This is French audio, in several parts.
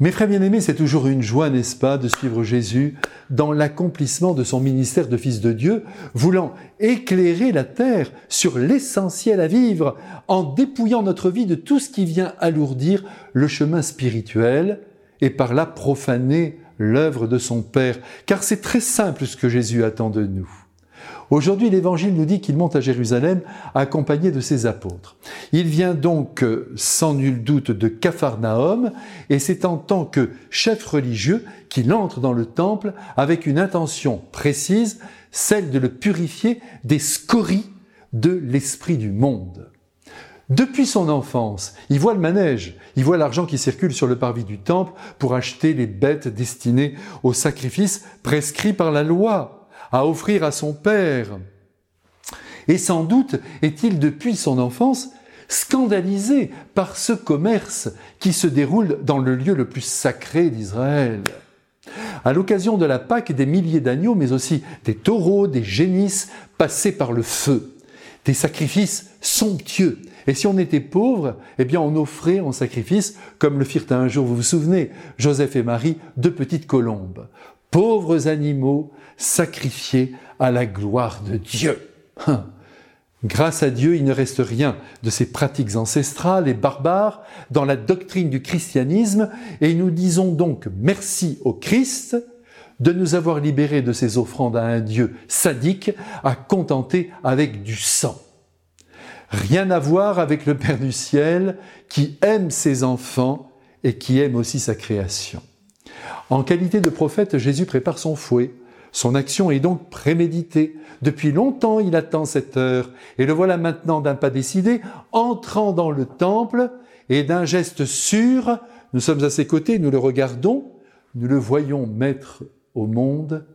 Mes frères bien-aimés, c'est toujours une joie, n'est-ce pas, de suivre Jésus dans l'accomplissement de son ministère de Fils de Dieu, voulant éclairer la terre sur l'essentiel à vivre, en dépouillant notre vie de tout ce qui vient alourdir le chemin spirituel et par là profaner l'œuvre de son Père. Car c'est très simple ce que Jésus attend de nous. Aujourd'hui, l'Évangile nous dit qu'il monte à Jérusalem accompagné de ses apôtres. Il vient donc euh, sans nul doute de Capharnaüm et c'est en tant que chef religieux qu'il entre dans le temple avec une intention précise, celle de le purifier des scories de l'esprit du monde. Depuis son enfance, il voit le manège, il voit l'argent qui circule sur le parvis du temple pour acheter les bêtes destinées au sacrifice prescrit par la loi à offrir à son Père. Et sans doute est-il depuis son enfance scandalisé par ce commerce qui se déroule dans le lieu le plus sacré d'Israël. À l'occasion de la Pâque, des milliers d'agneaux, mais aussi des taureaux, des génisses, passés par le feu. Des sacrifices somptueux. Et si on était pauvre, eh bien on offrait en sacrifice, comme le firent un jour, vous vous souvenez, Joseph et Marie, deux petites colombes pauvres animaux sacrifiés à la gloire de Dieu. Hein. Grâce à Dieu, il ne reste rien de ces pratiques ancestrales et barbares dans la doctrine du christianisme et nous disons donc merci au Christ de nous avoir libérés de ces offrandes à un Dieu sadique à contenter avec du sang. Rien à voir avec le Père du ciel qui aime ses enfants et qui aime aussi sa création. En qualité de prophète, Jésus prépare son fouet. Son action est donc préméditée. Depuis longtemps, il attend cette heure, et le voilà maintenant d'un pas décidé, entrant dans le temple, et d'un geste sûr, nous sommes à ses côtés, nous le regardons, nous le voyons mettre au monde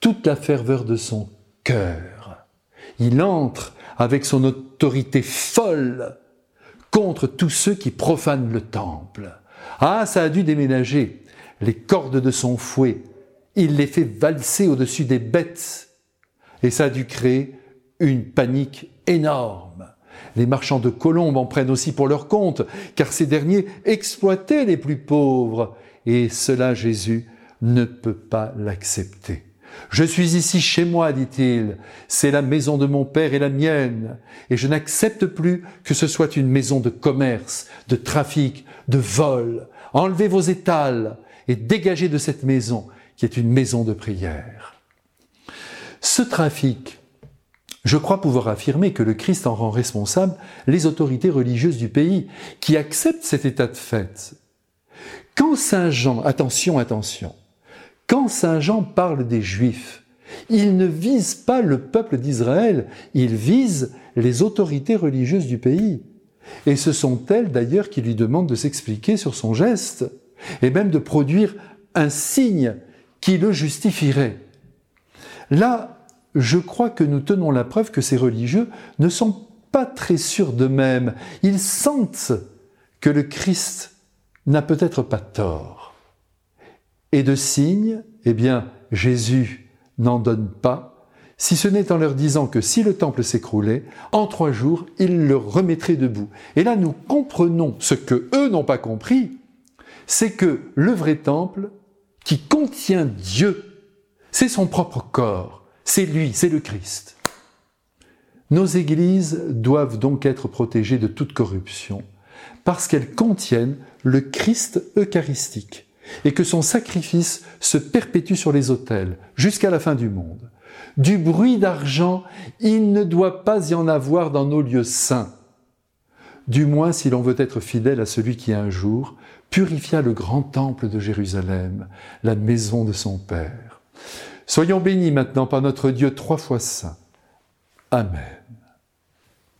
toute la ferveur de son cœur. Il entre avec son autorité folle contre tous ceux qui profanent le temple. Ah, ça a dû déménager les cordes de son fouet. Il les fait valser au-dessus des bêtes. Et ça a dû créer une panique énorme. Les marchands de colombes en prennent aussi pour leur compte, car ces derniers exploitaient les plus pauvres. Et cela, Jésus ne peut pas l'accepter. Je suis ici chez moi, dit-il, c'est la maison de mon Père et la mienne, et je n'accepte plus que ce soit une maison de commerce, de trafic, de vol. Enlevez vos étals, et dégagé de cette maison qui est une maison de prière. Ce trafic, je crois pouvoir affirmer que le Christ en rend responsable les autorités religieuses du pays qui acceptent cet état de fait. Quand Saint Jean, attention, attention, quand Saint Jean parle des Juifs, il ne vise pas le peuple d'Israël, il vise les autorités religieuses du pays. Et ce sont elles d'ailleurs qui lui demandent de s'expliquer sur son geste et même de produire un signe qui le justifierait. Là, je crois que nous tenons la preuve que ces religieux ne sont pas très sûrs d'eux-mêmes. Ils sentent que le Christ n'a peut-être pas tort. Et de signes, eh bien, Jésus n'en donne pas, si ce n'est en leur disant que si le temple s'écroulait, en trois jours, il le remettrait debout. Et là, nous comprenons ce que eux n'ont pas compris, c'est que le vrai temple, qui contient Dieu, c'est son propre corps, c'est lui, c'est le Christ. Nos églises doivent donc être protégées de toute corruption, parce qu'elles contiennent le Christ eucharistique, et que son sacrifice se perpétue sur les autels jusqu'à la fin du monde. Du bruit d'argent, il ne doit pas y en avoir dans nos lieux saints, du moins si l'on veut être fidèle à celui qui un jour purifia le grand temple de Jérusalem, la maison de son Père. Soyons bénis maintenant par notre Dieu trois fois saint. Amen.